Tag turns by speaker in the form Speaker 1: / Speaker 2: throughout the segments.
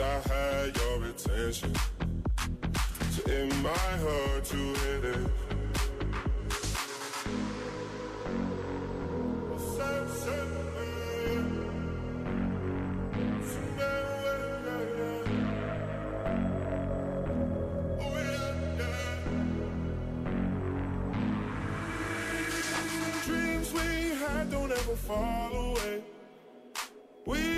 Speaker 1: I had your attention. So it might hurt to hit it. Dreams we had don't ever fall away. We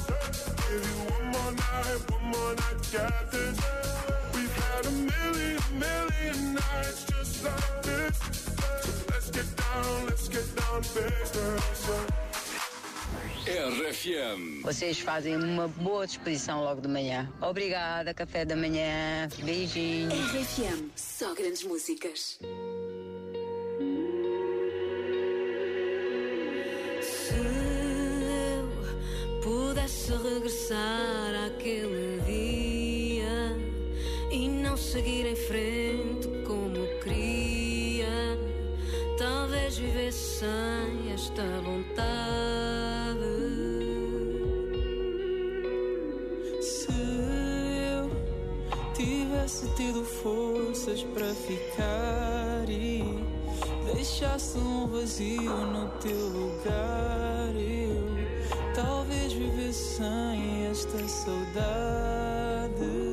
Speaker 1: Give you one more night, one more night get this. We've had a million, million nights just like this. So let's get down, let's get down business.
Speaker 2: RFM.
Speaker 3: Vocês fazem uma boa disposição logo de manhã. Obrigada, café da manhã. Beijinhos.
Speaker 4: RFM, só grandes músicas.
Speaker 5: Pudesse regressar àquele dia e não seguir em frente como queria, talvez vivesse sem esta vontade.
Speaker 6: Se eu tivesse tido forças para ficar e deixasse um vazio no teu lugar, eu talvez vivesse sem esta saudade.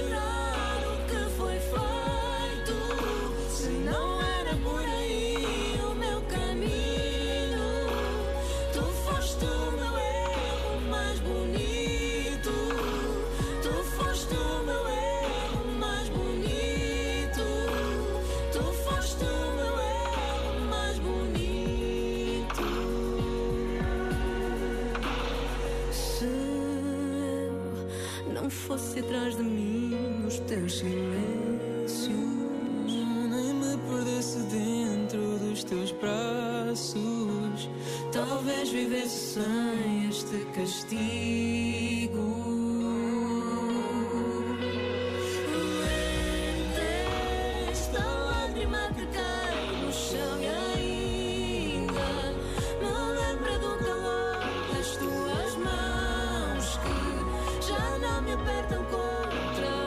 Speaker 5: Chorar o que foi feito. Se não era por não fosse atrás de mim os teus silêncios.
Speaker 6: Nem me perdesse dentro dos teus braços.
Speaker 5: Talvez vivesse sem este castigo. me apertam contra